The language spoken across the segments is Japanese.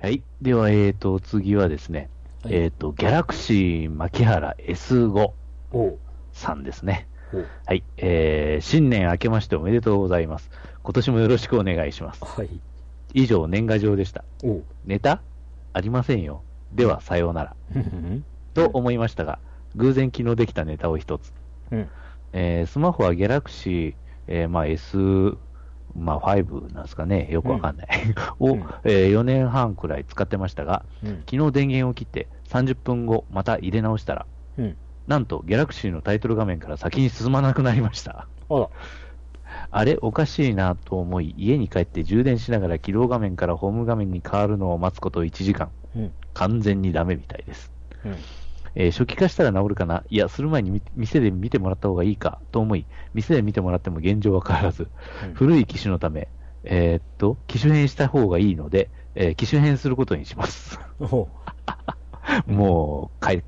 はい。では、えーと、次はですね、はいえーと、ギャラクシー牧原 S5 おうさんですね。はい。えー、新年明けましておめでとうございます。今年もよろしくお願いします。はい。以上、年賀状でした。ネタ？ありませんよ。では、さようなら。うん。と思いましたが、偶然昨日できたネタを一つ。うん。えースマホはギャラクシー、えーまあ S、まあ5なんですかね、よくわかんない。を、うんえ4年半くらい使ってましたが、うん。昨日電源を切って30分後また入れ直したら、うん。なんとギャラクシーのタイトル画面から先に進まなくなりました。あら。あれ、おかしいなと思い、家に帰って充電しながら起動画面からホーム画面に変わるのを待つこと1時間。うん。完全にダメみたいです。うん。えー初期化したら治るかな？いや、する前にみ店で見てもらった方がいいか？と思い、店で見てもらっても現状は変わらず、うん。古い機種のため、えーっと、機種変した方がいいので、えー機種変することにします。もう、かい、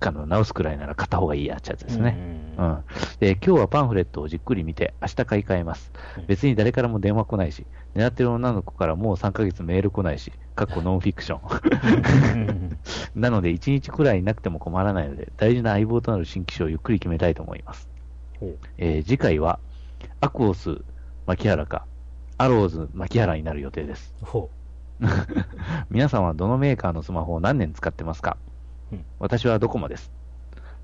かの直すくらいなら買った方がいいやっちゃつですね。ううんん。で、今日はパンフレットをじっくり見て、明日買い替えますうん。別に誰からも電話来ないし、狙ってる女の子からもう3ヶ月メール来ないし、かっこノンフィクション。なので、1日くらいなくても困らないので、大事な相棒となる新機種をゆっくり決めたいと思います。えー次回は、アクオス牧原か、アローズ牧原になる予定です。皆さんはどのメーカーのスマホを何年使ってますか、うん私はドコモです。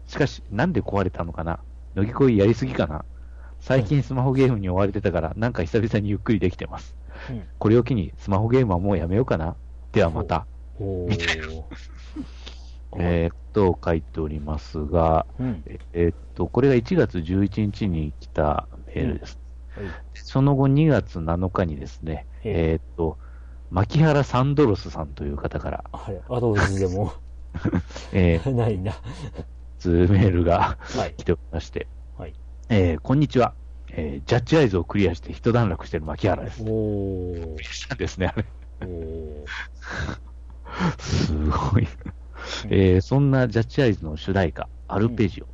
しかし、なんで壊れたのかな乃木恋やりすぎかな最近スマホゲームに追われてたから、なんか久々にゆっくりできてます。うん。これを機にスマホゲームはもうやめようかなではまた。おう。えーっと、書いておりますが、うん。ええーっと、これが1月11日に来たメールです。はい。その後2月7日にですね、えええーっと、牧原サンドロスさんという方から、でも えー、ないな。つメールがはい。来ておりまして、はい。えーこんにちは。えージャッジアイズをクリアして一段落してる牧原です。おー。したんですね、あれ。おー。すごい。えーそんなジャッジアイズの主題歌、アルペジオ、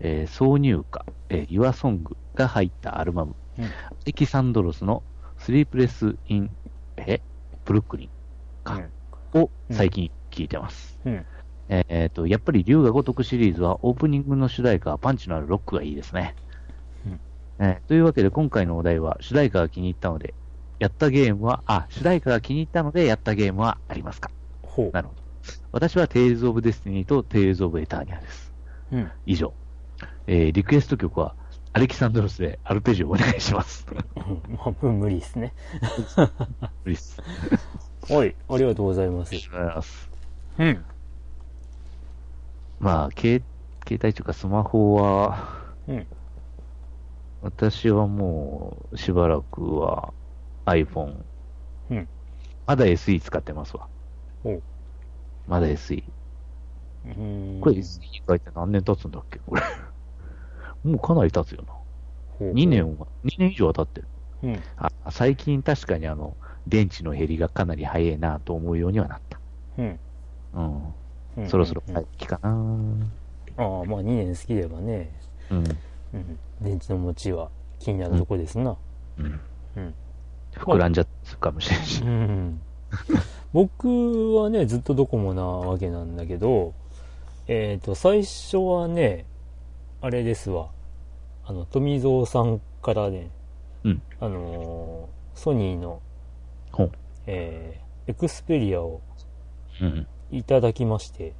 えー挿入歌、えー、Your Song が入ったアルバム、うんエキサンドロスのスリープレス・イン、えブルックリンか、を最近聴いてます。うん。えーえーと、やっぱり龍が如くシリーズはオープニングの主題歌はパンチのあるロックがいいですね。うんえーというわけで今回のお題は主題歌が気に入ったので、やったゲームは、あ、主題歌が気に入ったのでやったゲームはありますか？ほう。なるほど。私は Tales of Destiny と Tales of Eternia です。うん。以上。えーリクエスト曲はアレキサンドロスでアルペジオお願いします。まあ、無理ですね。プリス。はい。ありがとうございますあ。りがとうございます。うん。まあ、携携帯というかスマホは、うん。私はもうしばらくは iPhone、うん。まだ SE 使ってますわ。まだ SE。うんこれ SE に書いて何年経つんだっけ？これ。もうかなり経つよな。ほう2年は、2年以上は経ってる。うん。あ最近確かにあの、電池の減りがかなり早いなと思うようにはなった。うん。うん。うんそろそろ帰かなああ、まあ2年好きればね、うん。うん。電池の持ちは気になるとこですな。うん。うん。膨らんじゃったかもしれんしう。ん。僕はね、ずっとドコモなわけなんだけど、えっ、と、最初はね、あれですわ。あの、富蔵さんからね、うん。あのーソニーの。えーエクスペリアをうん。いただきまして、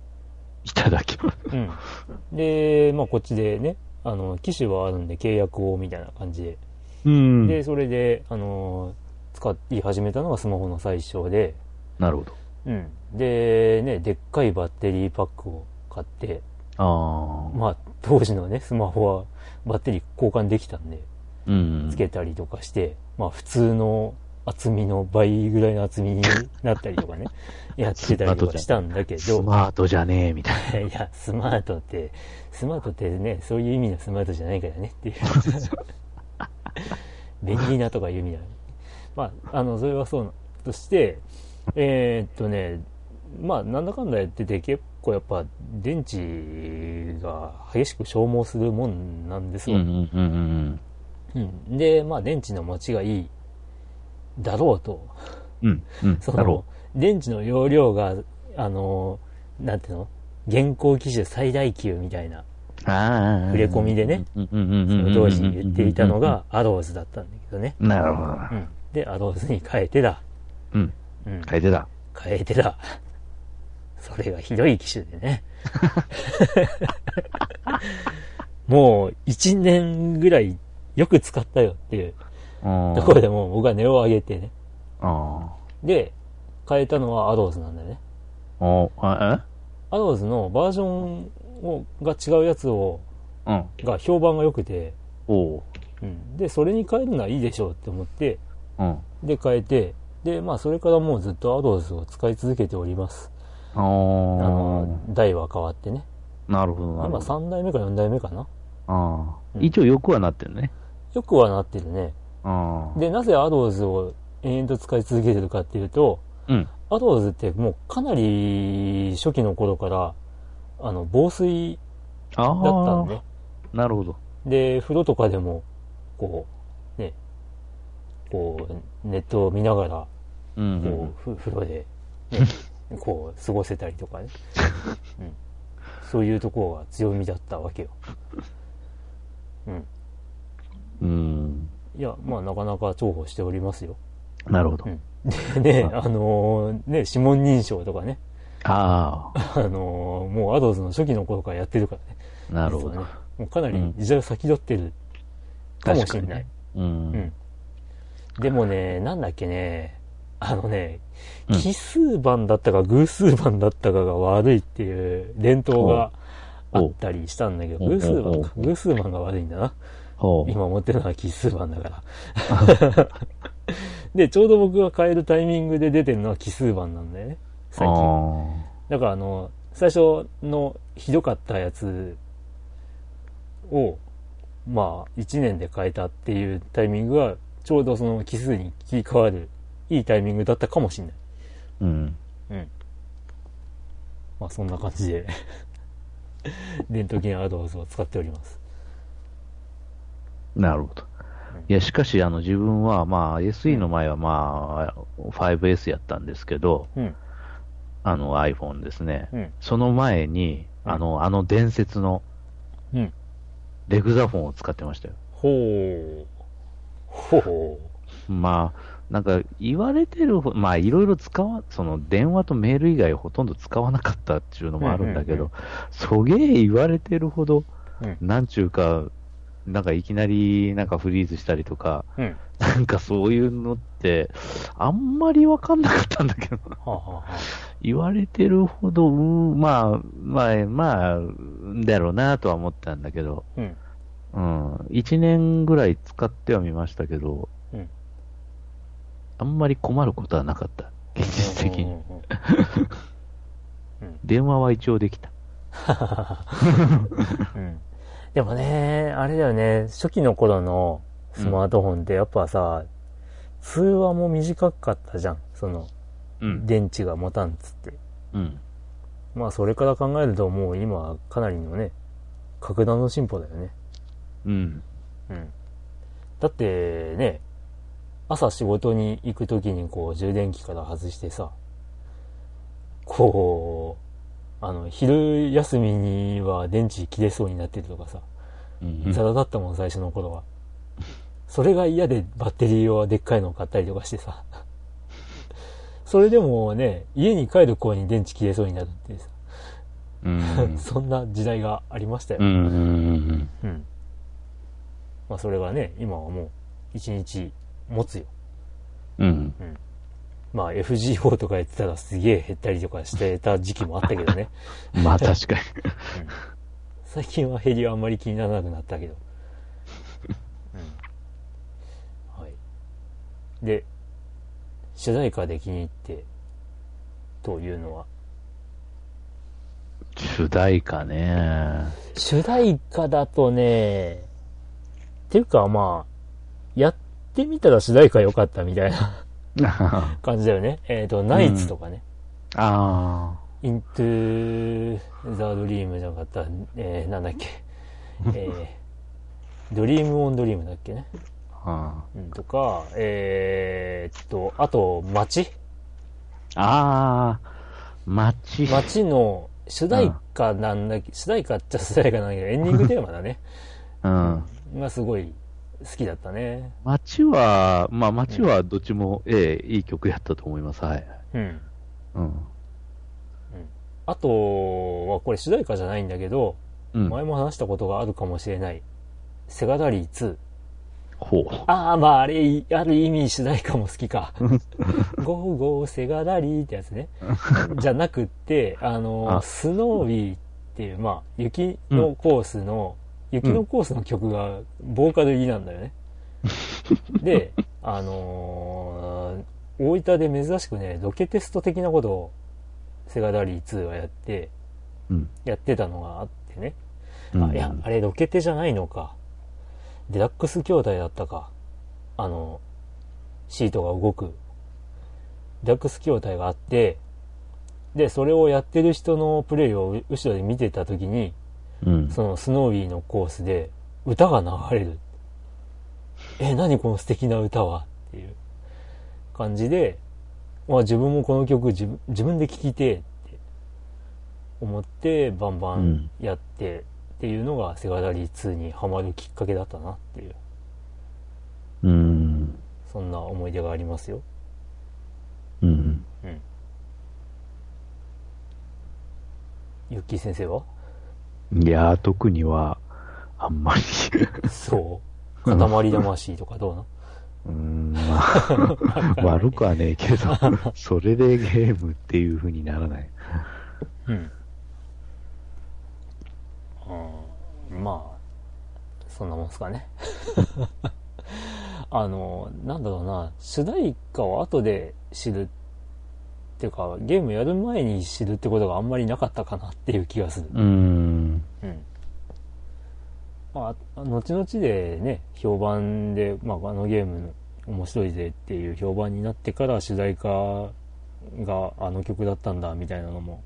いただきます。うん。で、まあこっちでね、あの、機種はあるんで契約をみたいな感じで。うんで、それで、あのー使い始めたのがスマホの最初で、なるほど。うん。で、ね、でっかいバッテリーパックを買って、ああ。まあ当時のね、スマホはバッテリー交換できたんで、うん。つけたりとかして、まあ普通の厚みの倍ぐらいの厚みになったりとかね、やってたりとかしたんだけスど、マートじゃねえ、みたいいや、スマートって、スマートってね、そういう意味のスマートじゃないからねっていう。便利なとかいう意味だ。まあ、あの、それはそうとして、えーっとね、まあ、なんだかんだやってて結構やっぱ電池が激しく消耗するもんなんですな。よ。うんうんうんうんで、まあ、電池の持ちがいいだろうと。うん。うん。そだろの、電池の容量が、あの、なんていうの？現行機種最大級みたいな、う。ああ。触れ込みでね。うんうんうんうんうん。その当時言っていたのがアローズだったんだけどね。なるほど。うん。で、アローズに変えてだ。うん。うん。変えてた。変えてだ。それがひどい機種でね。もう、1年ぐらいよく使ったよっていううん。ところでもう僕は値を上げてね。あで、変えたのはアローズなんだよね。あ。アローズのバージョンをが違うやつを、えうん。が評判が良くて、おう。うん。で、それに変えるのはいいでしょうって思って、うん。で、変えて、で、まあ、それからもうずっとアローズを使い続けております。ああのあ。、台は変わってね。なるほど、なる今ほど。3代目か4代目かな。ああ。うん一応欲はなってるね。よくはなってるね。で、なぜアローズを延々と使い続けてるかっていうと、うん。アローズってもうかなり初期の頃から、あの、防水あだったんあ。で、なるほど。で、風呂とかでも、こう、ね、こう、ネットを見ながら、こう、ふ風呂で、ね、こう、過ごせたりとかね。うん。そういうところが強みだったわけよ。うん。うん。うん。いや、まあ、なかなか重宝しておりますよ。なるほどう。ん。でね、あのーね、指紋認証とかね、ああのーもうアドーズの初期の頃からやってるからね。あ。なるほど。ね。もうかなり時代を先取ってるかもしれない。う。うんん。でもね、なんだっけね、あのね、うん奇数番だったか偶数番だったかが悪いっていう伝統があったりしたんだけど、偶数番か。偶数番が悪いんだな。今持ってるのは奇数番だから。で、ちょうど僕が変えるタイミングで出てるのは奇数番なんだよね。最近。あだからあの、最初のひどかったやつを、まあ、1年で変えたっていうタイミングが、ちょうどその奇数に切り替わる、いいタイミングだったかもしれない。あ。うん。うん。まあ、そんな感じで、伝統金アドーズを使っております。なるほど。いや、しかし、あの、自分は、まあ、SE の前は、まあ、5S やったんですけど、うん。あの iPhone ですね。うん。その前に、うんあの、あの伝説のうん。レグザフォンを使ってましたよ。ほう。ほまあ、なんか言われてるほ、まあいろいろ使わ、その電話とメール以外ほとんど使わなかったっていうのもあるんだけど、そげえ言われてるほど、う。うん。なんちゅうか、なんかいきなりなんかフリーズしたりとか、うん。なんかそういうのって、あんまりわかんなかったんだけど、はあ、はあはあ、言われてるほど、うんまあ、まあ、まあ、だろうなとは思ったんだけど、うん。うん、1年ぐらい使ってはみましたけど、うんあんまり困ることはなかった。現実的に。電話は一応できた。うんでもね、あれだよね、初期の頃のスマートフォンってやっぱさ、通話も短かったじゃん。その、うん。電池が持たんっつって。うん。まあそれから考えるともう今かなりのね、格段の進歩だよね。うん。うん。だってね、朝仕事に行く時にこう充電器から外してさ、こう、あの、昼休みには電池切れそうになってるとかさ、うん。ザラだったもん、最初の頃は。それが嫌でバッテリーをでっかいのを買ったりとかしてさ。それでもね、家に帰る頃に電池切れそうになるってさ、うん。そんな時代がありましたよ。うん。うん。うん。まあそれがね、今はもう一日持つよ。うん。まあ FGO とかやってたらすげえ減ったりとかしてた時期もあったけどね。まあ確かに。最近は減りはあんまり気にならなくなったけど。うん。はい。で、主題歌で気に入って、というのは、主題歌ね。主題歌だとね、っていうかまあ、やってみたら主題歌良かったみたいなあ 感じだよね。えっ、と、ナイツとかね。あ。イントゥザドリームじゃなかった、えー、なんだっけ。えー、ドリームオンドリームだっけね。あうん、とか、えー、っと、あと、街あー、街。街の主題歌なんだけ主題歌っちゃ主題歌なんだけど、エンディングテーマだね。うん。がすごい好きだったね。街は、まあ街はどっちも、ええいい曲やったと思います。はい。うん。うん。あとは、これ主題歌じゃないんだけど、うん。前も話したことがあるかもしれない。セガダリー2。ほう。ああ、まああれ、ある意味主題歌も好きか。ゴーゴーセガダリーってやつね。じゃなくって、あの、あスノービーっていう、まあ、雪のコースの、雪のコースの曲がボーカル入りなんだよね。で、あのー大分で珍しくね、ロケテスト的なことをセガダリー2はやって、うん。やってたのがあってね。うんあ、いや、あれロケテじゃないのか。デラックス兄弟だったか。あの、シートが動く。デラックス兄弟があって、で、それをやってる人のプレイを後ろで見てた時に、うん。そのスノービーのコースで歌が流れる。え、何この素敵な歌はっていう感じで、まあ自分もこの曲自分自分で聴きてえって思ってバンバンやってっていうのがセガダリー2にハマるきっかけだったなっていう、うん。そんな思い出がありますよ。うん。うん。ユッキー先生は？いやー、特には、あんまり。そう？塊魂とかどうなうーん、まあ、悪くはねえけど、それでゲームっていう風にならない。うん。うん、まあ、そんなもんすかね。あの、なんだろうな、主題歌を後で知るっていうか、ゲームやる前に知るってことがあんまりなかったかなっていう気がする。うーん。うん。まあ、後々でね、評判で、まあ、あのゲーム面白いぜっていう評判になってから主題歌があの曲だったんだみたいなのも、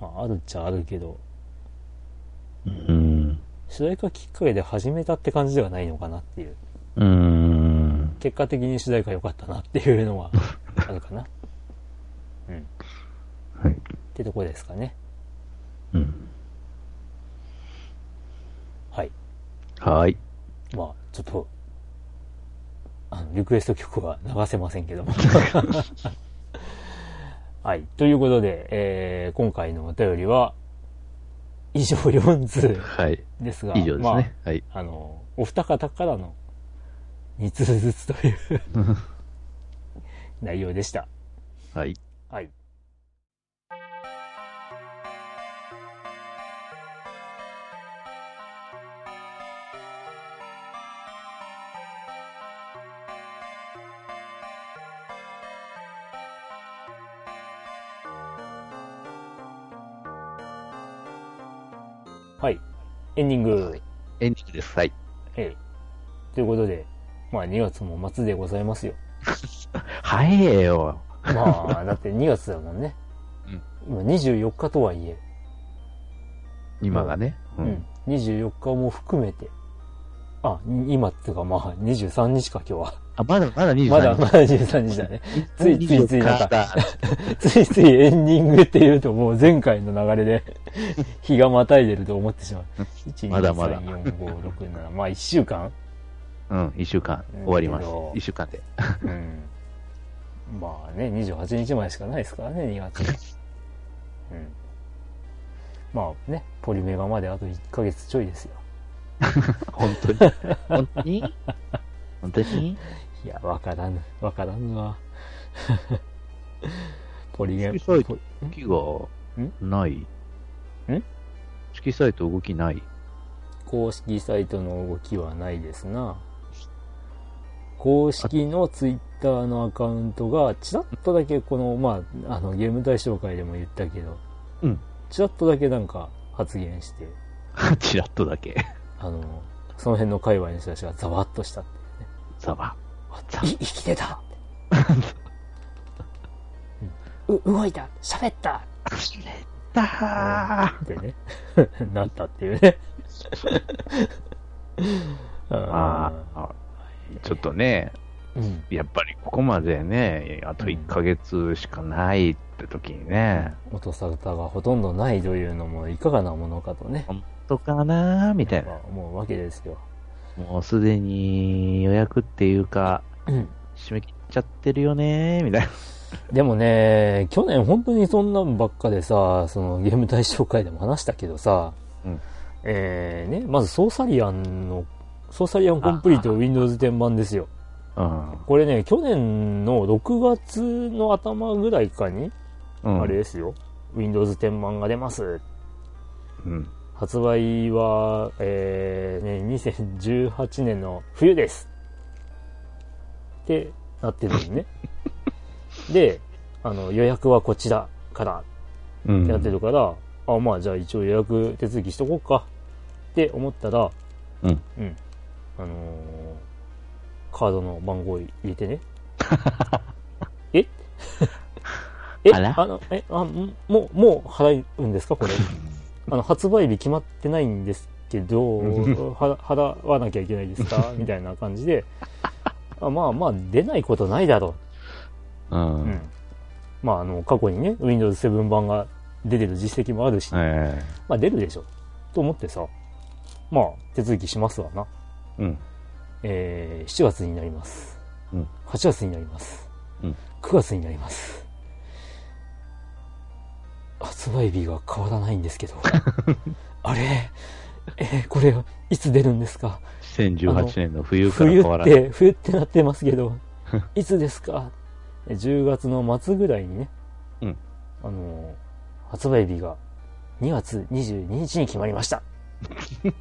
まあ、あるっちゃあるけど、うん。主題歌きっかけで始めたって感じではないのかなっていう。うーん。結果的に主題歌良かったなっていうのはあるかな。うん。はい。ってとこですかね。うん。はい。はい。まあ、ちょっと、あの、リクエスト曲は流せませんけども。はい。ということで、えー、今回のお便りは、以上4通はい。ですが、以上ですまあね。はい。あの、お二方からの2通ずつという 内容でした。はい。はい。エンディング。エンディングです。はい。ええ。ということで、まあ2月も末でございますよ。早えよ。まあ、だって2月だもんね。今24日とはいえ、今がね。ううんん。24日も含めて、あ、今っていうかまあ23日か今日は。あ、まだ、まだ23日。まだまだ23日だね。ついついついなんか24だついついエンディングって言うともう前回の流れで日がまたいでると思ってしまう。1、2、まだまだ3、4、5、6、7、まあ1週間？うん、一週間終わりますけど。一週間で。うん。まあね、28日までしかないですからね、2月。うん。まあね、ポリメガまであと1ヶ月ちょいですよ。本当に？本当に？本当に？いや、わからぬ。わからぬわ。ポリゲそうポ動きがない？ん？式サイト動きない？公式サイトの動きはないですな。公式のツイッターのアカウントが、ちらっとだけこの、まあ、あの、ゲーム対象会でも言ったけど、うん。ちらっとだけなんか発言して、チラッとだけ。あの、その辺の界隈の人たちがざわっとしたっていうね。ザバ。い生きてたうん う、動いた喋っただってね、なったっていうね。ああ、ちょっとね、うん。やっぱりここまでね、あと1ヶ月しかないって時にね、音沙汰がほとんどないというのもいかがなものかとね、本当かなみたいな。思うわけですよ。もうすでに予約っていうか、うん。締め切っちゃってるよねみたいな。でもね、去年本当にそんなんばっかでさ、そのゲーム大賞会でも話したけどさ、うんえーね、まずソーサリアンの、ソーサリアンコンプリート Windows 10版ですよ。うん。これね、去年の6月の頭ぐらいかに、うん、あれですよ、Windows 10版が出ます。うん。発売は、えーね、2018年の冬です。ってなってるのね。で、あの、予約はこちらからうん。ってなってるから、あ、まあじゃあ一応予約手続きしとこうかって思ったら、うん。うん。あのーカードの番号入れてね。え？え？あの、え、あ、んもう、もう払うんですかこれ？あの、発売日決まってないんですけど、は払わなきゃいけないですか？みたいな感じで、あまあまあ、出ないことないだろう。う。うんん。まあ、あの、過去にね、Windows 7版が出てる実績もあるし、えまあ出るでしょ。と思ってさ、まあ、手続きしますわな。えうん。えー、7月になります。うん8月になります。うん9月になります。発売日が変わらないんですけど。あれ？えーこれ、いつ出るんですか？2018年の冬から冬変わらない。って、冬ってなってますけど、いつですか？え ?10 月の末ぐらいにね、うんあの、発売日が2月22日に決まりました。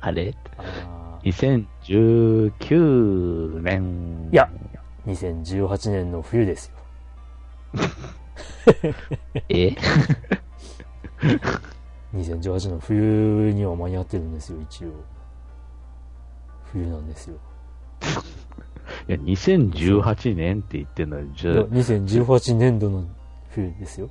あれ？あ ?2019 年。いやー2018年の冬ですよ。え？2018の冬には間に合ってるんですよ、一応。冬なんですよ。いや、2018年って言ってんのに、じゃいや2018年度の冬ですよ。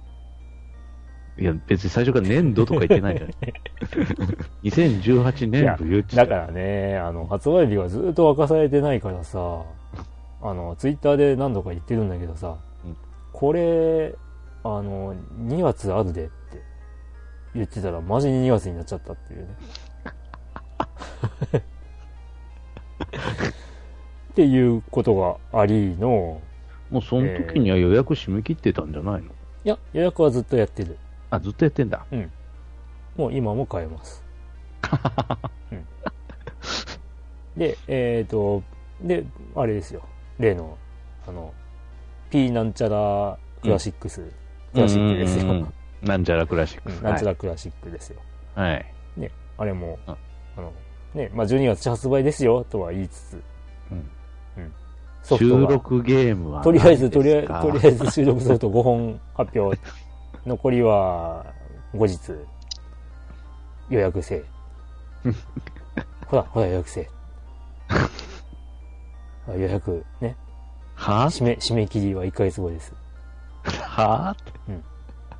いや、別に最初から年度とか言ってないじゃん。2018年冬って言だからね、あの、発売日がずっと明かされてないからさ、あの、ツイッターで何度か言ってるんだけどさ、うんこれ、あの、2月あるでって言ってたら、マジに2月になっちゃったっていうね。っていうことがありの、もうその時には予約締め切ってたんじゃないの、いや、予約はずっとやってる。あ、ずっとやってんだ。もう今も買えます。うん、で、えっ、と、で、あれですよ。例の、あの、P なんちゃらクラシックス、クラシックですよ。うんうんうんなんちゃらクラシックス。う んなんちゃらクラシックですよ。はい。はい。ね、あれも、うんあの、ね、まあ、12月発売ですよ、とは言いつつ、うんソフトが、収録ゲームはとりあえず、とりあえず、何 とりあえず収録ソフト5本発表。残りは、後日、予約せえ。ほら、ほら予約せえ。あ予約、ね。は締め、締め切りは1ヶ月後です。は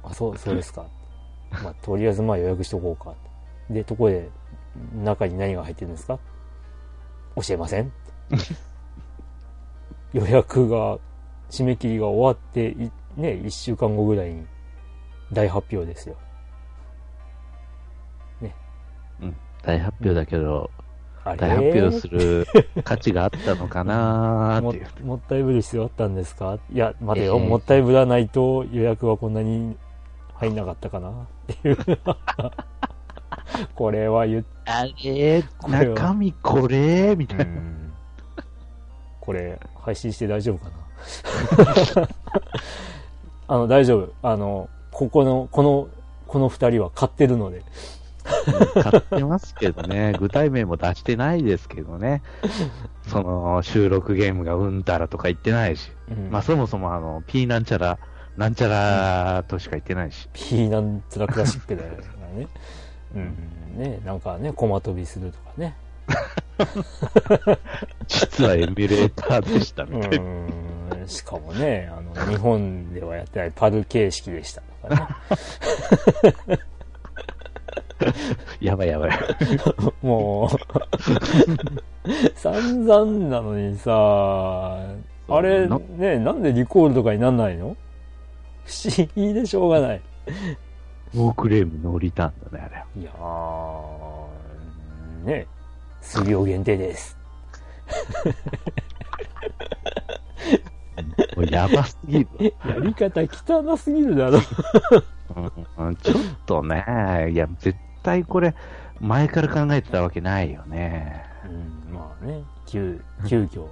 あ、そう、そうですか。まあ、とりあえずまあ予約しとこうか。で、ところで、中に何が入ってるんですか？教えません 予約が、締め切りが終わってい、ね、1週間後ぐらいに大発表ですよ。大発表だけど、あれ大発表する価値があったのかなっていう。もったいぶる必要あったんですか？いや、待てよ、ええもったいぶらないと予約はこんなに入んなかったかな？っていう。これは言っあれ中身これみたいな。これ、配信して大丈夫かな？あの、大丈夫。あの、ここの、この、この二人は買ってるので。買ってますけどね、具体名も出してないですけどね。その、収録ゲームがうんたらとか言ってないし。うんまあそもそもあの、P なんちゃら、なんちゃらとしか言ってないし。ピーなんつらクラシックだよね。うん。ね、なんかね、コマ飛びするとかね。実はエミュレーターでしたみうたいな。ん。しかもね、あの、日本ではやってないパル形式でしたとかね。やばいやばい。もう、散々なのにさ、あれなね、なんでリコールとかになんないの？不思議でしょうがない。ノークレームノーリターンだね、あれ。いやー、ね、数量限定です。もうやばすぎるやり方汚すぎるだろ。ちょっとね、いや、絶対これ、前から考えてたわけないよね。うん、まあね、急、急遽。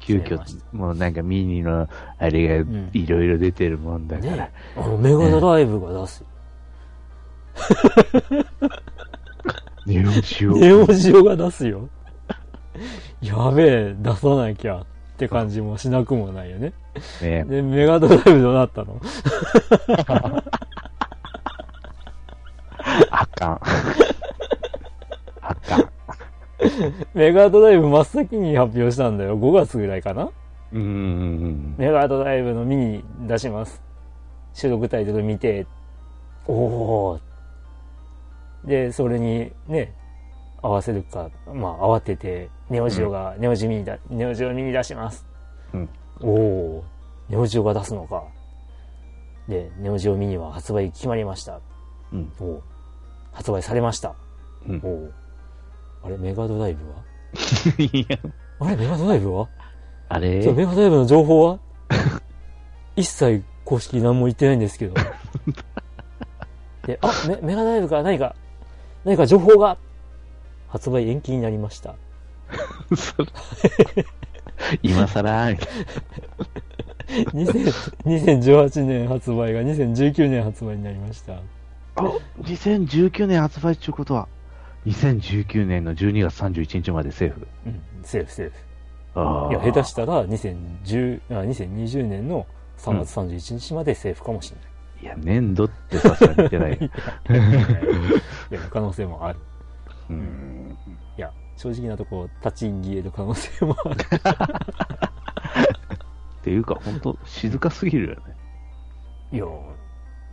急遽、もうなんかミニの、あれがんいろいろ出てるもんだから。ね、あの、メガドライブが出すよ。ネオジオ。ネオジオが出すよ。やべえ、出さなきゃって感じもしなくもないよね。ねで、メガドライブどうなったの？あかん。あかん。メガドライブ真っ先に発表したんだよ。5月ぐらいかな？うーん。メガドライブのミニ出します。収録タイトル見て、おおで、それにね、合わせるか、まあ慌てて、ネオジオが、ネオジミニだ、ネオジオミニ出します。うん。おおネオジオが出すのか。で、ネオジオミニは発売決まりました。うん。おお発売されました。うん。おおあれ、メガドライブは？いや、あれ、メガドライブは？あれ？メガドライブの情報は？一切公式何も言ってないんですけど。で、あ、メメガドライブから何か、何か情報が？発売延期になりました。今更。みたい2000 2018年発売が2019年発売になりました。な。あ、2019年発売っていうことは、2019年の12月31日までセーフ。うん、セーフセーフ。ああ。いや、下手したら2010あ2020年の3月31日までセーフかもしれない。いや、年度ってさすがに言ってない。いや、可能性もある。うん。いや、正直なところ、立ち消えの可能性もある。っていうか、本当静かすぎるよね。いや、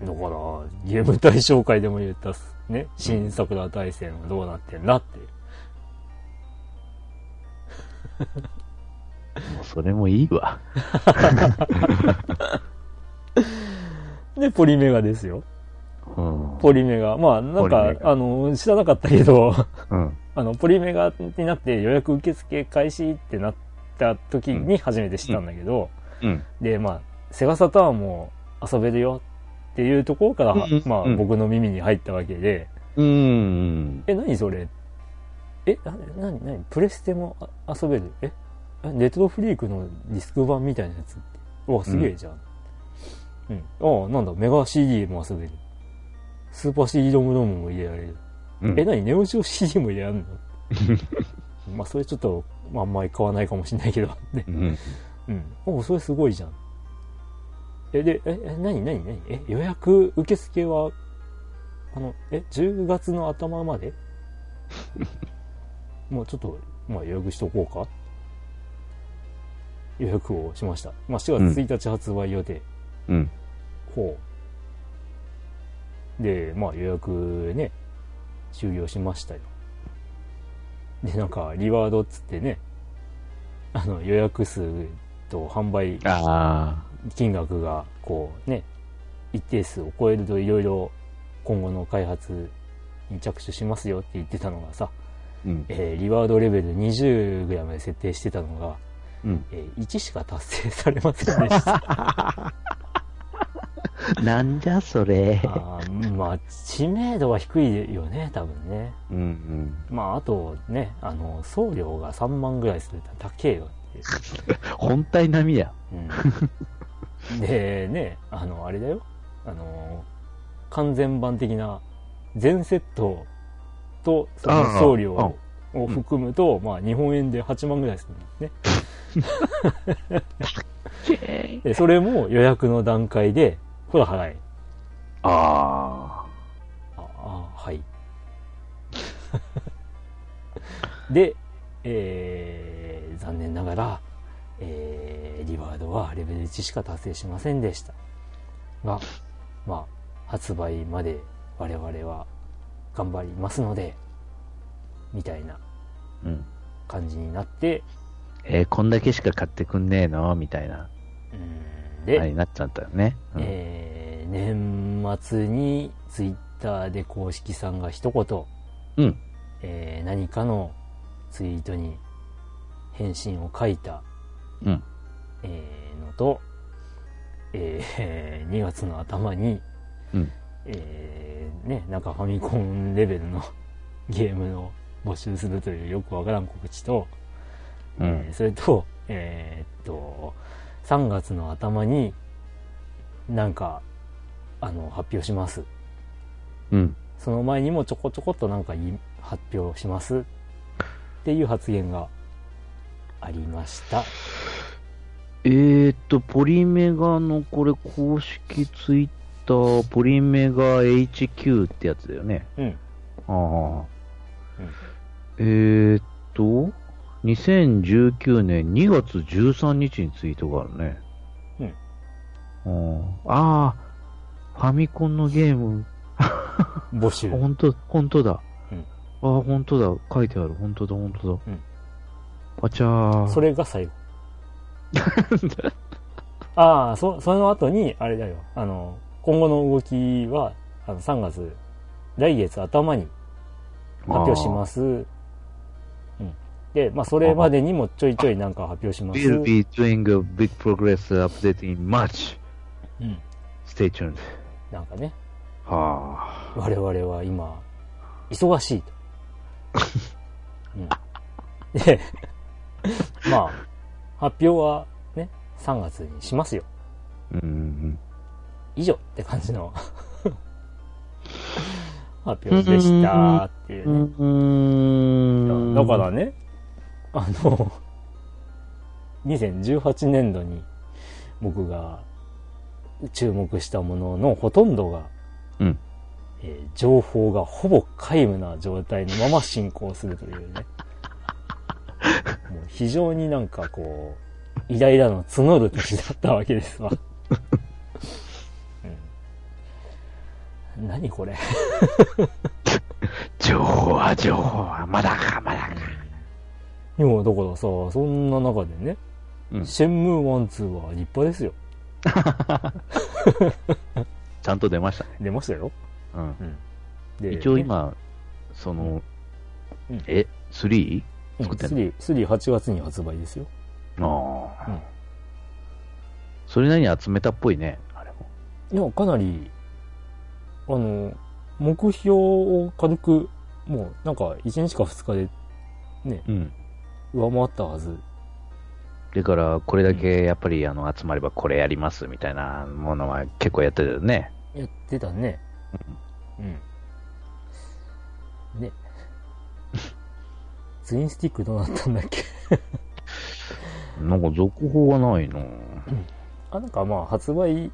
だから、ゲーム大紹介でも言ったす、ね、新桜大戦はどうなってんだって。もうそれもいいわ。で、ポリメガですよ。うん。ポリメガ。まあ、なんかあの、知らなかったけど、うん。あの、ポリメガになって予約受付開始ってなった時に初めて知ったんだけど、うん。で、まあ、セガサターンも遊べるよっていうところから、うんまあ、うん僕の耳に入ったわけで、うん。え、何それ？え、な、なに、なに、プレステもあ遊べる？え？えレトロフリークのディスク版みたいなやつ？って。うわ、すげえじゃん。うん。ああ、なんだ、メガ CD も遊べる。スーパー CD ロムロムも入れられる。うんえ、なに、ネオジオ CD も入れられるの？まあ、それちょっと、まあ、あんまり買わないかもしれないけど。ねうん。うん。おそれすごいじゃん。え、で、え、え、なになになにえ、予約受付は、あの、え、10月の頭まで？もうちょっと、まあ予約しとこうか？予約をしました。まあ4月1日発売予定。うん。ほう。で、まあ予約ね、終了しましたよ。で、なんか、リワードっつってね、あの、予約数と販売あ金額が、こうね、一定数を超えるといろいろ今後の開発に着手しますよって言ってたのがさ、あ。うん。えーリワードレベル20ぐらいまで設定してたのが、うん。えー1しか達成されませんでした。なんじゃそれ。あーまあ、知名度は低いよね、多分ね。うんうん。まあ、あとね、あの、送料が3万ぐらいすると高えよって。本体並みや。うん、でね、あの、あれだよ。あの、完全版的な全セットとその送料を含むと、まあ日本円で8万ぐらいするんですね。で、それも予約の段階で、ほら払え。あああ、はい。で、えー、残念ながら、えー、リワードはレベル1しか達成しませんでした。が、まあ、発売まで我々は頑張りますので、みたいな。感じになって、えーこんだけしか買ってくんねえの？みたいな、うん、で、あれになっちゃったよね。うんえー年末にツイッターで公式さんが一言、うん。えー何かのツイートに返信を書いた、うん。えーのと、えー 2月の頭に、うん。えーね、なんかファミコンレベルの ゲームを募集するというよくわからん告知と、うんえーそれと、えーっと、3月の頭になんか、あの、発表します。うん。その前にもちょこちょこっとなんか発表しますっていう発言がありました。えーっと、ポリメガのこれ公式ツイッター、ポリメガ HQ ってやつだよね。うん。ああ。うんえーっと、2019年2月13日にツイートがあるね。うん。ああ、ファミコンのゲーム、募集。本当本当だ。うんああ、本当だ。書いてある。本当だ、本当だ。うんあちゃー。それが最後。ああ、そ、その後に、あれだよ。あの、今後の動きは、あの、3月、来月頭に発表します。うん。で、まあ、それまでにもちょいちょいなんか発表します。We'll be doing a big progress update in March. うん。Stay tuned. なんかね、は我々は今、忙しいと。うん。で、まあ、発表はね、3月にしますよ。あ。うん。以上って感じの 発表でしたっていうね。うん。だからね、あの、2018年度に僕が注目したもののほとんどが、うん。えー情報がほぼ皆無な状態のまま進行するというね。もう非常になんかこう、イライラの募る年だったわけですわ。うん、何これ。情報は情報は、まだか、まだか。いや、だからさ、そんな中でね、うんシェンムー1、2は立派ですよ。ちゃんと出ましたね。出ましたよ。うん。うん。で一応、今、その、うんえ、3? ね作ってんの？うん、3、3 8月に発売ですよ。ああ、うんそれなりに集めたっぽいね、あれも。いや、かなり、あの、目標を軽く、もう、なんか、1日か2日で、ね、うん。上回ったはず。だから、これだけやっぱり、あの、集まればこれやりますみたいなものは結構やってたよね。やってたね。うん。ね。ツインスティックどうなったんだっけ？なんか続報がないの。あ、なんかまあ、発売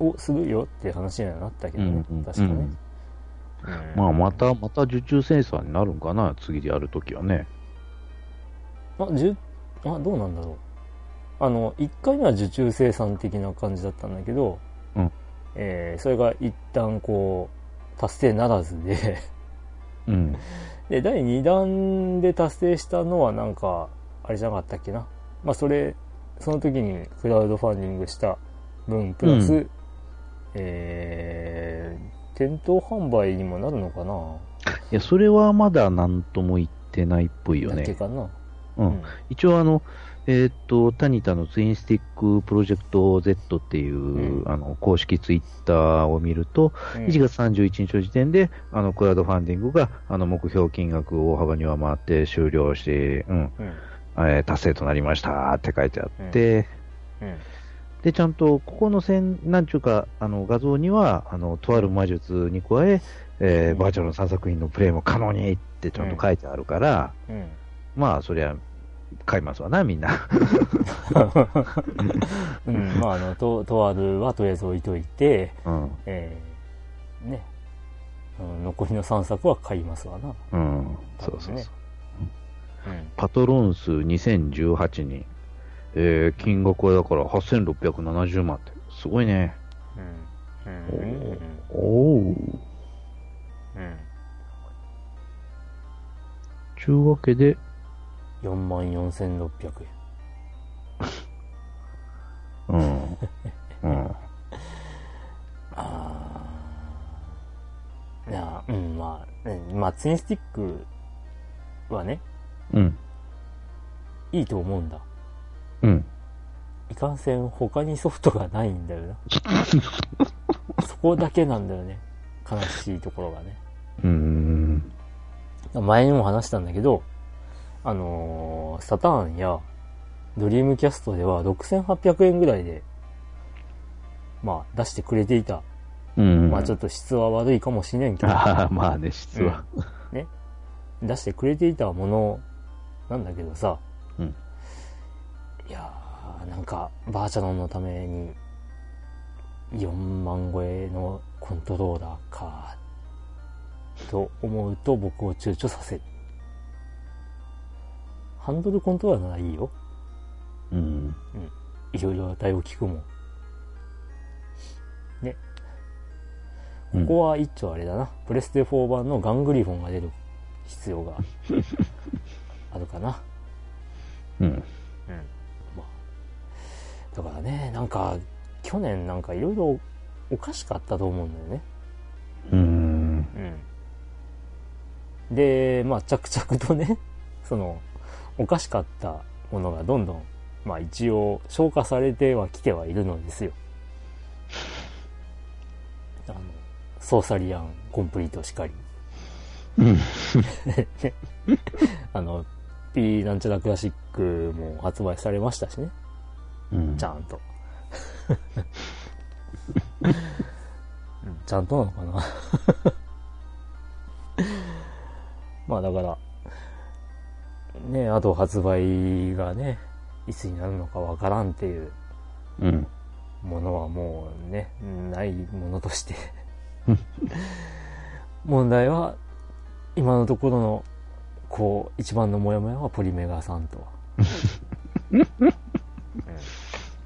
をするよって話にはなったけどね。うん確かね。うんまあ、また、また受注生産になるんかな、次でやるときはね。あ、じゅ、あ、どうなんだろう。あの、1回目は受注生産的な感じだったんだけど、うんえーそれが一旦こう、達成ならずで、うん。で、第2弾で達成したのはなんか、あれじゃなかったっけな。まあ、それ、その時にクラウドファンディングした分、プラス、うえー、店頭販売にもなるのかないや、それはまだ何とも言ってないっぽいよね。だっけかな。うん。一応あの、えーっと、タニタのツインスティックプロジェクト Z っていう、うんあの、公式ツイッターを見ると、うん1月31日の時点で、あの、クラウドファンディングが、あの、目標金額を大幅に上回って終了して、うん、うん。えー達成となりましたって書いてあって、うん。で、ちゃんと、ここの線、なんちゅうか、あの、画像には、あの、とある魔術に加え、えーうんバーチャルの3作品のプレイも可能にってちゃんと書いてあるから、うん。まあ、そりゃ、買いますわな、みんな。うん、まあ、あの、と、とあるはとりあえず置いといて、うん。えー、ね、うん残りの3作は買いますわな。うん。そうそうそう。ねうん。パトロン数2018人。えー、金額はだから8670万って。すごいね。うん。うん。うん。おおー。うん。ちゅうわけで、4万4600円。うん。うん。ああ。いや、うん、まあ、うんまあ、ツインスティックはね、うん。いいと思うんだ。うん。いかんせん他にソフトがないんだよな。そこだけなんだよね。悲しいところがね。うん。前にも話したんだけど、あのーサターンやドリームキャストでは6800円ぐらいで、まあ出してくれていた。うん。まあちょっと質は悪いかもしれんけど、ああ、まあね、質は。出してくれていたものなんだけどさ、うんいやーなんかバーチャロンのために4万超えのコントローラーかと思うと僕を躊躇させるハンドルコントローラーならいいようん。いろいろ対応聞くもんねこうんこは一丁あれだな、プレステ4版のガングリフォンが出る必要が あるかなうん。うん。まあ。だからね、なんか、去年なんかいろいろおかしかったと思うんだよね。うん。うん。で、まあ、着々とね、その、おかしかったものがどんどん、まあ一応消化されてはきてはいるのですよ。あの、ソーサリアンコンプリートしかり。うん。あの、P なんちゃらクラシックも発売されましたしね。うんちゃんと。うんちゃんとなのかな まあだから、ね、あと発売がね、いつになるのかわからんっていううん。ものはもうね、ないものとして。問題は、今のところの、こう、一番のモヤモヤはポリメガさんと。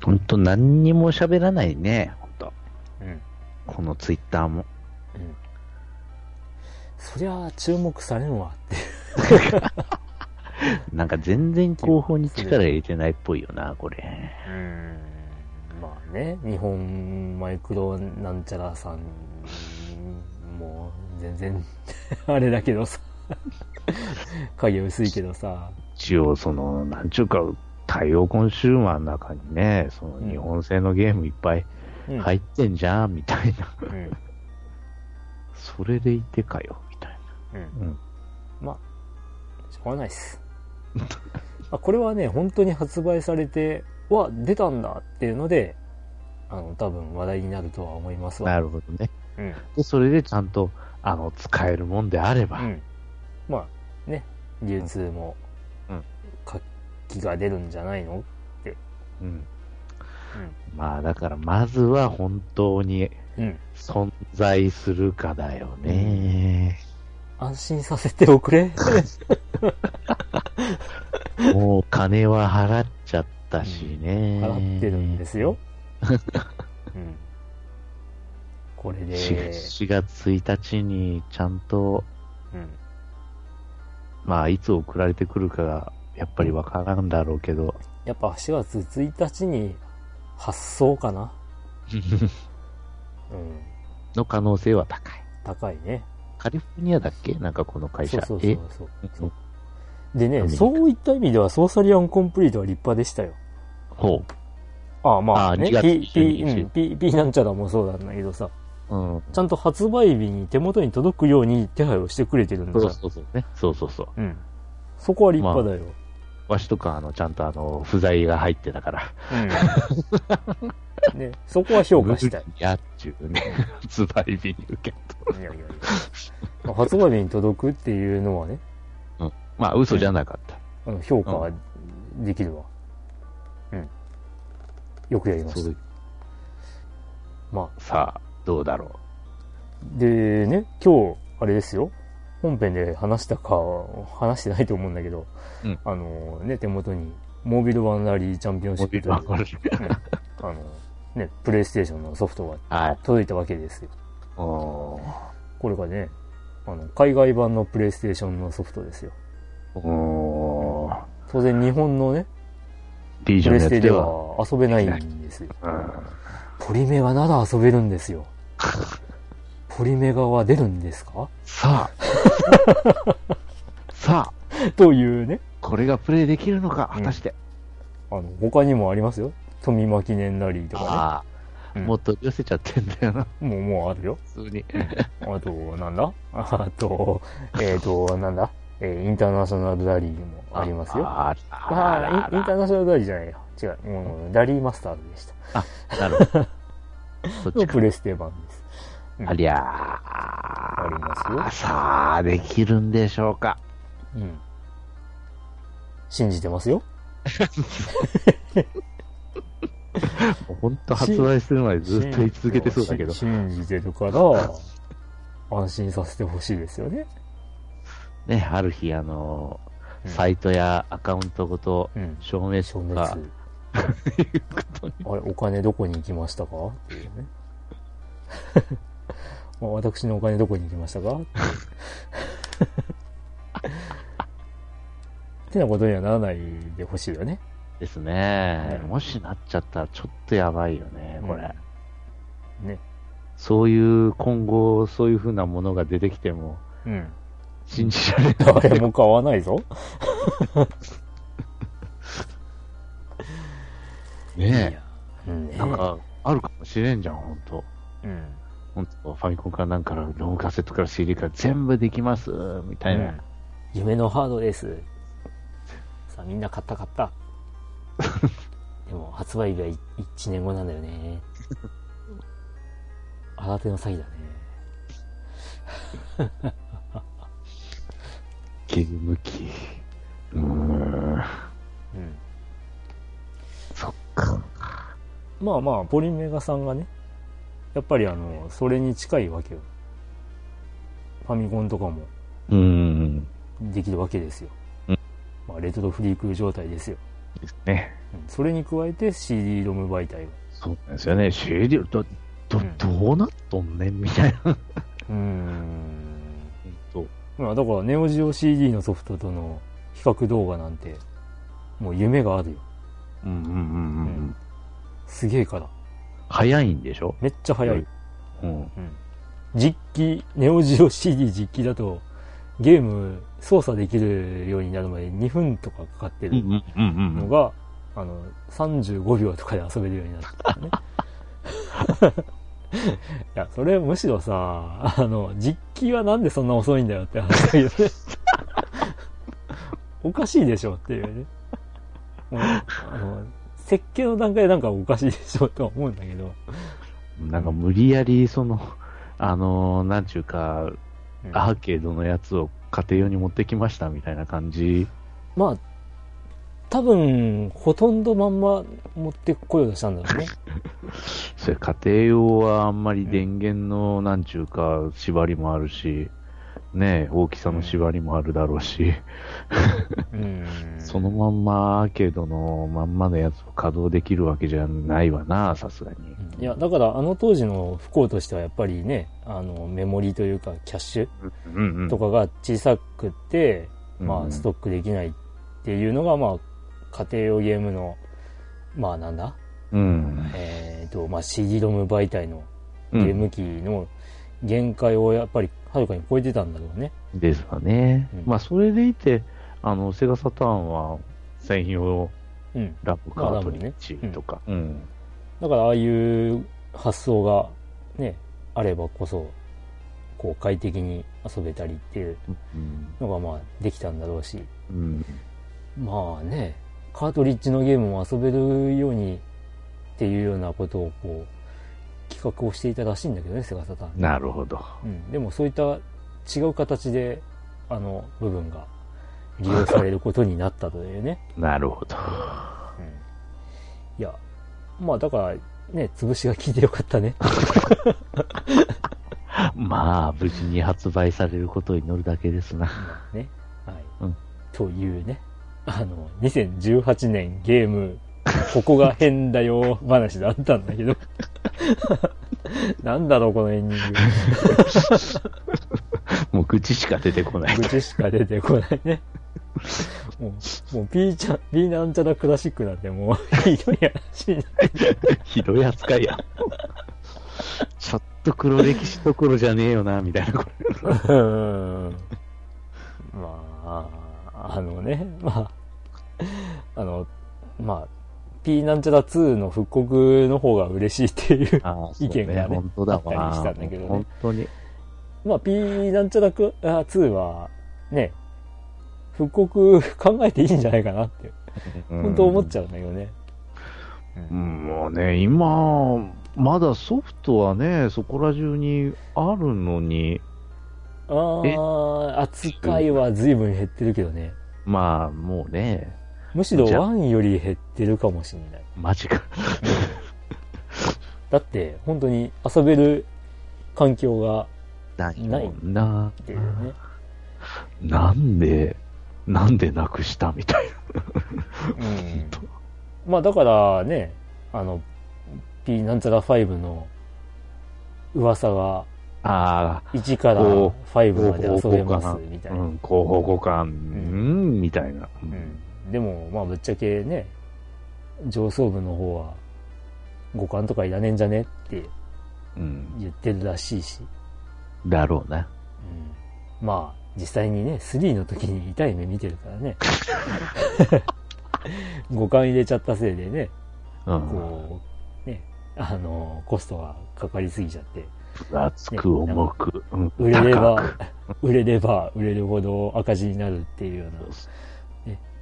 ほんと何にも喋らないね。ほんと。うん。うん。このツイッターも。そりゃ注目されんわって。なんか全然広報に力入れてないっぽいよな、これ。うん。まあね、日本マイクロなんちゃらさんも全然あれだけどさ。影薄いけどさ。一応、その、なんちゅうか、対応コンシューマーの中にね、その日本製のゲームいっぱいうん。入ってんじゃん、みたいな。うん。それでいてかよ、みたいうん。な。うん。まあ、しょうがないっす。あこれはね、本当に発売されて、わ、出たんだっていうので、あの、多分話題になるとは思いますわ。なるほどね。うん。で、それでちゃんと、あの、使えるもんであれば。うん。まあ、ね、流通もうん、活気が出るんじゃないのうん。まあ、だから、まずは本当にうん。うん。存在するかだよね。安心させておくれ。もう、金は払っちゃったしね。払ってるんですよ。うん。これで、4, 4月1日にちゃんと、うん。まあ、いつ送られてくるかが、やっぱりわからんだろうけど、やっぱ4月1日に発送かな？うん。の可能性は高い。高いね。カリフォルニアだっけ？なんかこの会社。そうそうそうそう。でね、そういった意味ではソーサリアンコンプリートは立派でしたよ。ほああ、まあ、ね、ああ2月 P、P、22日うん、P、P なんちゃらもそうなんだけどさ、う。うん。ちゃんと発売日に手元に届くように手配をしてくれてるんだそうよ。そうそうね。そうそうそう。うん。そこは立派だよ。わしとか、あの、ちゃんとあの、不在が入ってたから。うん。ね、そこは評価したい。やっちゅうね。発売日に受けと。いやいやいや。発売日に届くっていうのはね、まあ、嘘じゃなかった。あの評価はできるわ。うん。よくやりました。まさあ、どうだろあ、でね、今日、あれですよ。本編で話したか、話してないと思うんだけど、うんあのね、手元に、モービルワンラリーチャンピオンう。シップといううんあの、ね、プレイステーションのソフトがはい。届いたわけですよ。おーこれがね、あの、海外版のプレイステーションのソフトですよ。当然日本のね、リージョンのプレステでは。は遊べないんですよ。うんポリメガなら遊べるんですよ。ポリメガは出るんですか？さあ。さあ、というね、これがプレイできるのか、果たして。あの、他にもありますよ。富間記念ラリーとかああ、ね。もう取り寄せちゃってんだよな、うんもう、もうあるよ。普通に。あと、なんだ？あと、えっ、と、なんだ？えーインターナショナルラリーもありますよ。あああらあインターナショナルラリーじゃないよ。違う。もう、ラリーマスターズでした。あ、なるほど。そっちプ。レステ版です。うんありゃありますよあ。さあ、できるんでしょうか。うん。信じてますよ。本当発売するまでずっと言い続けてそうだけどし。信じてるから、安心させてほしいですよね。ね、ある日、あの、うんサイトやアカウントごとうん。消滅消とか滅。いうことに。あれ、お金どこに行きましたか？っていうね。ま あ私のお金どこに行きましたか？ってなことにはならないでほしいよね。ですね、はいもしなっちゃったらちょっとやばいよね、これ。うんね。そういう、今後、そういう風なものが出てきても、うん。信じられない。誰も買わないぞ。ねうん、え。なんか、あるかもしれんじゃん、本当うん。本当ファミコンからなんから、ロームカセットから CD から全部できます、みたいな。うん夢のハードです。さあ、みんな買った買った。でも、発売日は1年後なんだよね。新手の詐欺だね。ゲーム機。うーん。うん。そっか。まあまあ、ポリメガさんがね、やっぱりあの、それに近いわけよ。ファミコンとかもうーん。できるわけですよ。うんまあ、レトロフリーク状態ですよ。ですね。うんそれに加えて CD ロム媒体が。そうなんですよね。CD、ど、どうん、どうなっとんねんみたいな。うーん。本まあ、だから、ネオジオ CD のソフトとの比較動画なんて、もう夢があるよ。当うんうんうんうん。うんすげえから。早いんでしょ？めっちゃ早い。うん。うん。実機、ネオジオ CD 実機だと、ゲーム操作できるようになるまで2分とかかかってるうんうんうんうん。のが、あの、35秒とかで遊べるようになったね。いや、それむしろさ、あの、実機はなんでそんな遅いんだよって話だけどね。おかしいでしょっていうね。もうあの設計の段階でなんかおかしいでしょとは思うんだけど。なんか無理やり、その、あのー、なんちゅうか、うんアーケードのやつを家庭用に持ってきましたみたいな感じ。まあ、多分、ほとんどまんま持ってこようとしたんだろうね。それ家庭用はあんまり電源の、なんちゅうか、縛りもあるし、ねえ大きさの縛りもあるだろうし、うん。そのまんまアーケードのまんまのやつを稼働できるわけじゃないわな、さすがに。いや、だからあの当時の不幸としてはやっぱりね、あの、メモリというかキャッシュうんうん。とかが小さくて、まうんあ、ストックできないっていうのが、まあ、家庭用ゲームの、まあなんだ、うん。えっ、と、まあ CD ロム媒体のうんゲーム機の限界をやっぱりはるかに超えてたんだろうね。ですわね。うんまあ、それでいて、あの、セガサターンは専用うん。ラブカートリッジとか。うん。だからああいう発想がね、あればこそ、こう快適に遊べたりっていううん。のがまあできたんだろうし、うん。まあね、カートリッジのゲームも遊べるようにっていうようなことをこう、企画をしていたらしいんだけどね、セガサターン。なるほど。うん。でもそういった違う形で、あの部分が利用されることになったというね。なるほど。うん。いや、まあだから、ね、潰しが効いてよかったね。まあ、無事に発売されることを祈るだけですな。ね。はい。うんというね、あの、2018年ゲーム、ここが変だよ 話だったんだけど。なんだろう、このエンディン もう愚痴しか出てこないグ。。愚痴しか出てこないね。もう、もう P ちゃん、P なんちゃらクラシックなんてもう、ひどい話になひどい扱いや。ちょっと黒歴史どころじゃねえよな、みたいな。こ れうんまあ、あのね、まあ、あの、まあ、P なんちゃら2の復刻の方が嬉しいっていう 意見がね本当だわ。あったりしたんだけどね本当に。まあ、P なんちゃらくあ2は、ね、復刻考えていいんじゃないかなって、本当思っちゃうんだけどね。うん、もうね、今、まだソフトはね、そこら中にあるのに、ああ、扱いは随分減ってるけどね。まあ、もうね、むしろじゃ1より減ってるかもしれない。マジか。だって、本当に遊べる環境がないんな。っていうね。なんで、なんでなくしたみたいうん。まあだからね、あの、P なんちゃら5の噂がな。あ1からこ5あ、まで遊べますみたいな。うん、広報互換、うん、みたいな。うん、でも、まあぶっちゃけね、上層部の方は、互換とかいらねえんじゃねってうん、言ってるらしいし、だろうな。うん、まあ実際にね、3の時に痛い目見てるからね。互換入れちゃったせいでね、うん。こう、ね、あの、コストがかかりすぎちゃって、分厚く重く、うん。売れれば売れれば売れるほど赤字になるっていうような、ね、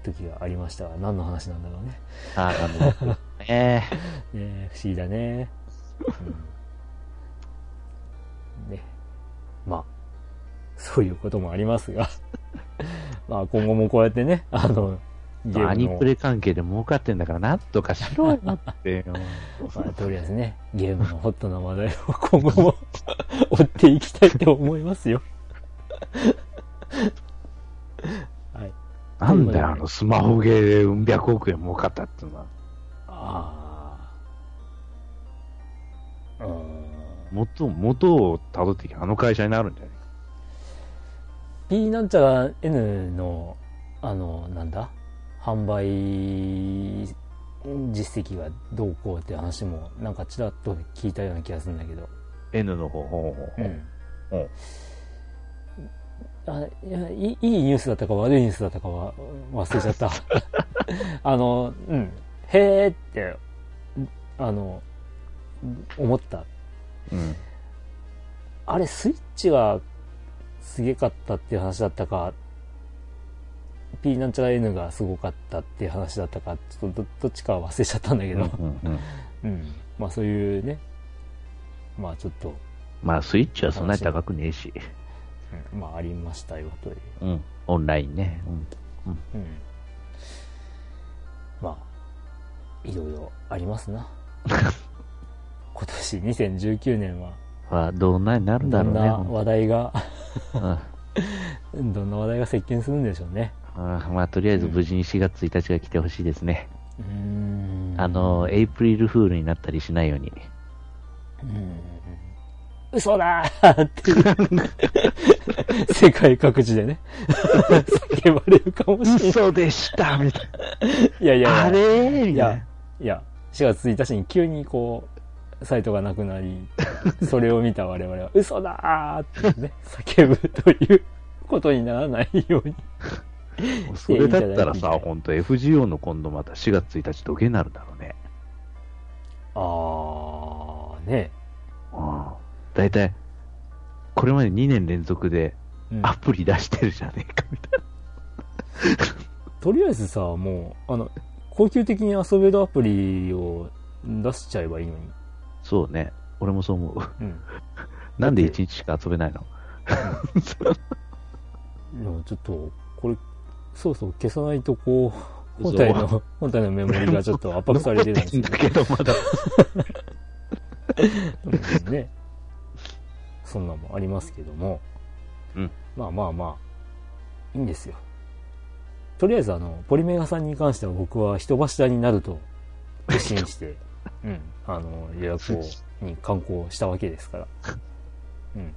時がありましたが、何の話なんだろうね。ああの、ね ね不思議だね。うん、ね。まあ、そういうこともありますが、まあ今後もこうやってね、あの、ゲアニームのプレ関係で儲かってんだから、なんとかしろよってよ。まあ、とりあえずね、ゲームのホットな話題を今後も追っていきたいと思いますよ。はい。なんだよ、あの、スマホゲーでうん百億円儲かったっていうのは。ああ。うん。元、元を辿ってきゃあの会社になるんじゃない？P なんちゃら N の、あの、なんだ？販売実績がどうこうって話も、なんかちらっと聞いたような気がするんだけど。?N の方、ほうほうほうほうあいやいいいいニュースだったか悪いニュースだったかは忘れちゃった。あの、うん。へーって、あの、思った。うん。あれ、スイッチがすげかったっていう話だったか、P なんちゃら N がすごかったっていう話だったか、ちょっとどどっちかは忘れちゃったんだけど、うんうんうん うん。まあそういうね、まあちょっと、まあ、スイッチはそんなに高くねえし。うんまあありましたよという。うん。オンラインね。うん。うん。まあ、いろいろありますな。今年2019年は、は、どんなになるんだろうね。どんな話題が、うんどんな話題が席巻するんでしょうね。あまあ、とりあえず無事に4月1日が来てほしいですね。うーん。あの、エイプリルフールになったりしないように。うん、嘘だーって、世界各地でね、叫ばれるかもしれない。嘘でしたみたいいやいやいやな。あれ？ーみいやたいな。、いや、4月1日に急にこう、サイトがなくなり、それを見た我々は、嘘だーってね、叫ぶということにならないように。それだったらさ、ほんと FGO の今度また4月1日どげになるんだろうね。あー、ね。うん。だいたい、これまで2年連続でうんアプリ出してるじゃねえかみたいとりあえずさ、もう、あの、高級的に遊べるアプリを出しちゃえばいいのに。な。そうね。俺もそう思う。うん。なんで1日しか遊べないの？ちょっと、これ、そうそう消さないとこう、本体の、本体のメモリがちょっと圧迫されてるんです 残ってんだけど、まだ。うんね。そんなもんありますけども。うんまあまあまあ、いいんですよ。とりあえずあの、ポリメガさんに関しては僕は人柱になると決心して、うん、あの、予約を、に観光したわけですから。うん。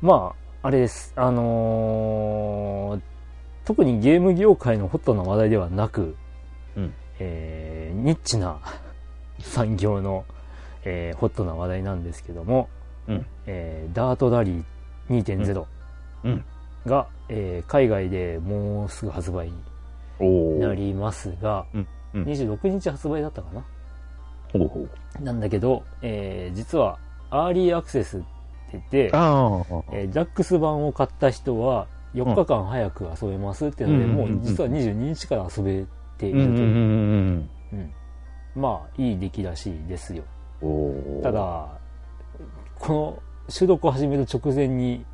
まあ、あれです。あのー特にゲーム業界のホットな話題ではなく、うん。えーニッチな 産業の、えーホットな話題なんですけども、うん。えーダートラリー2.0うん。が、えー海外でもうすぐ発売におなりますが、うん。うん。26日発売だったかな？ほうほう。なんだけど、えー実はアーリーアクセスって言って。えーデラックス版を買った人は4日間早く遊べますっていうので、うんもう実は22日から遊べているという、まあいい出来らしいですよ。た、だこの収録を始める直前に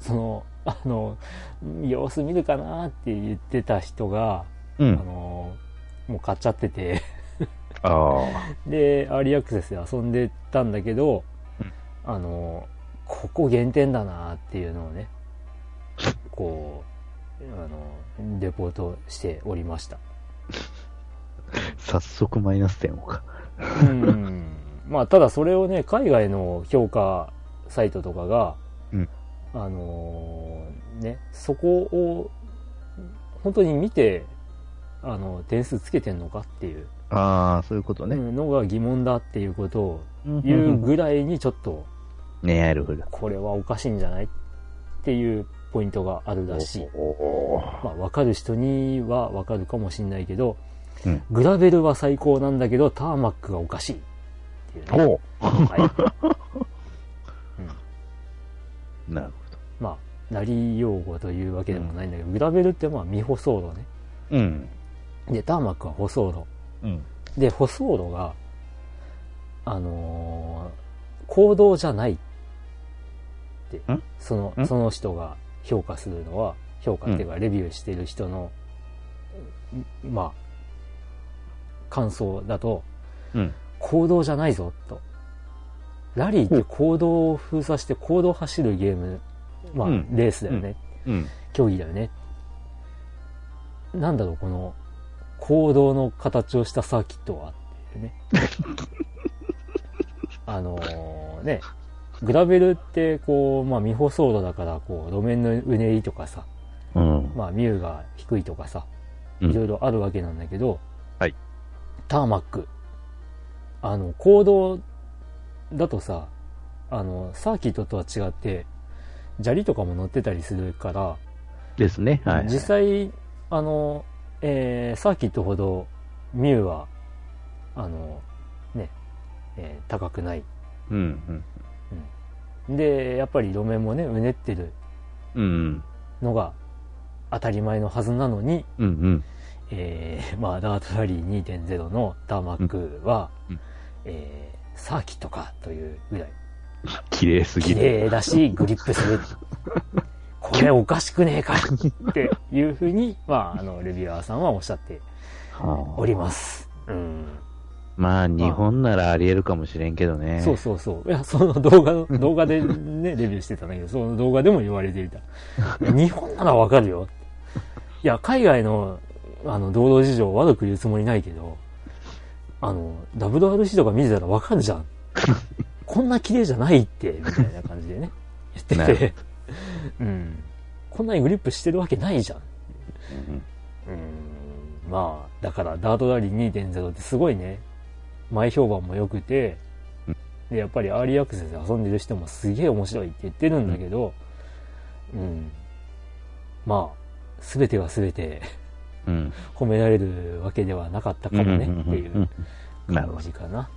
そのあの様子見るかなって言ってた人が、あうん。のもう買っちゃっててああ。でアーリーアクセスで遊んでたんだけど、うんあのここ減点だなっていうのをねこうあのレポートしておりました 早速マイナス点をか。うんまあただそれをね海外の評価サイトとかが、うんあのねそこを本当に見てあの点数つけてんのかっていうああ、そういうことね。のが疑問だっていうことをうん言うぐらいにちょっとねなるほど。これはおかしいんじゃないっていうポイントがあるらしい。まあ、わかる人にはわかるかもしれないけど、うんグラベルは最高なんだけど、ターマックがおかしいっていうね。ほはい。うん、う。なるまあ、成り用語というわけでもないんだけど、グラベルってまあ未舗装路ね。ほど。うん。で、ターマックは舗装路。うん。で、舗装路が、あのー行動じゃないってん、その、ん？その人が評価するのは、評価っていうか、レビューしてる人の、んまあ、感想だと、うん。行動じゃないぞ、と。ラリーって行動を封鎖して行動走るゲーム、まあ、うんレースだよね、うん。競技だよね。なんだろう、この、行動の形をしたサーキットはっていうね。あのーね、グラベルって、こう、まあ、未舗装路だから、こう、路面のうねりとかさ、うん。まあ、ミューが低いとかさ、うんいろいろあるわけなんだけど、はい。ターマック。あの、行動だとさ、あの、サーキットとは違って、砂利とかも乗ってたりするから、ですね。はい。実際、あの、えーサーキットほどミューは、あの、ね、えー高くない。うん。で、やっぱり路面もね、うねってるうん。うん。のが当たり前のはずなのに、うん。うん。えーまあ、ダートラリー2.0のターマックは、うんえーサーキットかというぐらい、綺麗すぎ綺る。麗だし、グリップする。これおかしくねえかっていうふうに、まあ、あの、レビュアーさんはおっしゃってはあおります。うん。まあ、日本ならあり得るかもしれんけどね。そうそうそう。いや、その動画の、動画でね、レビューしてたんだけど、その動画でも言われていた。日本ならわかるよ。いや、海外の、あの、道路事情悪く言うつもりないけど、あの、WRC とか見てたらわかるじゃん。こんな綺麗じゃないって、みたいな感じでね、言ってて、うん。こんなにグリップしてるわけないじゃん。うんうんまあ、だから、ダートラリー2.0ってすごいね、前評判も良くて、で、やっぱりアーリーアクセスで遊んでる人もすげえ面白いって言ってるんだけど、うん。まあ、すべてがすべてうん。褒められるわけではなかったかもねっていう感。じかな。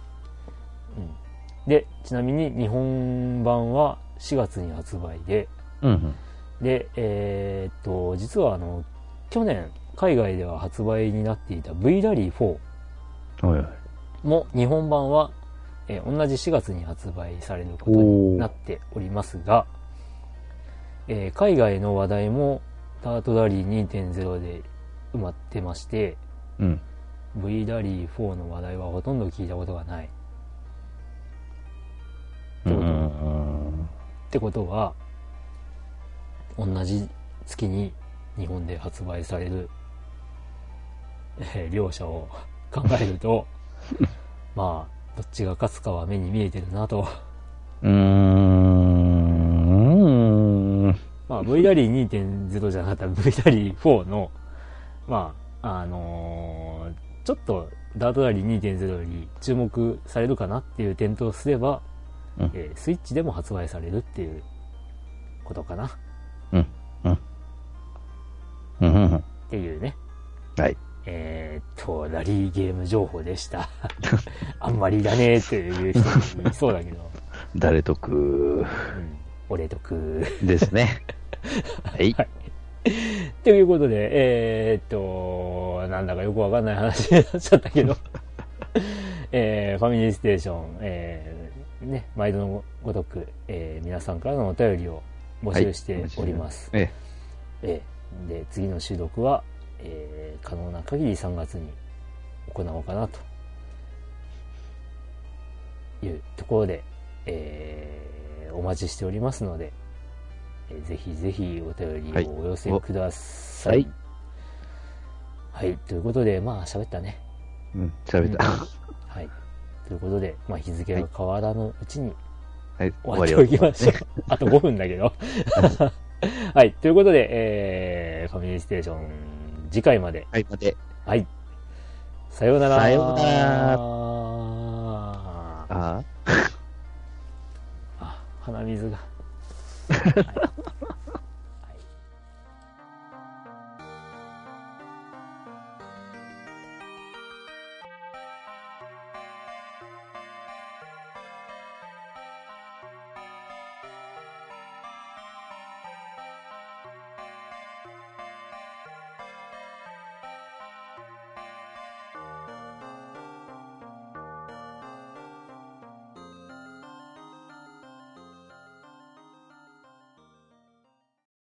うん。で、ちなみに日本版は4月に発売で、うん。で、えーっと、実はあの、去年、海外では発売になっていた V ラリー4はいはい。も日本版は、えー同じ4月に発売されることになっておりますが、えー海外の話題もダートラリー2.0で埋まってまして、うん。V ラリー4の話題はほとんど聞いたことがない。うってことん。ってことは、同じ月に日本で発売される、えー両者を 考えると、まあ、どっちが勝つかは目に見えてるなと。うーん。ままあ、V ラリー2.0じゃなかったら V ラリー4の、まあ、あのーちょっとダートラリー2.0より注目されるかなっていう点とすれば、うんえースイッチでも発売されるっていうことかなっうん。うん。うん。うんうん。ていうね、はい。えーっと、ラリーゲーム情報でした。あんまりいらねえっていう人もいそうだけど、誰得うん、俺得。ですね。はい。はい ということで、えーっと、なんだかよくわかんない話になっちゃったけど、えーファミリーステーション、えーね、毎度のごとく、えー皆さんからのお便りを募集しております。ええーで、次の収録は、えー可能な限り3月に行おうかなと。いうところで、えーお待ちしておりますので、えーぜひぜひお便りをお寄せください。はい。ということで、まあ喋ったね。えうん、喋った。はい。ということで、まあ日付が変わらぬうちにはい、終わっておきましょう。あと5分だけど。はい。ということで、えー、ファミリーステーション、次回まで。はい、待て。はい。さようなら。さようならあああ。あ、鼻水が。は い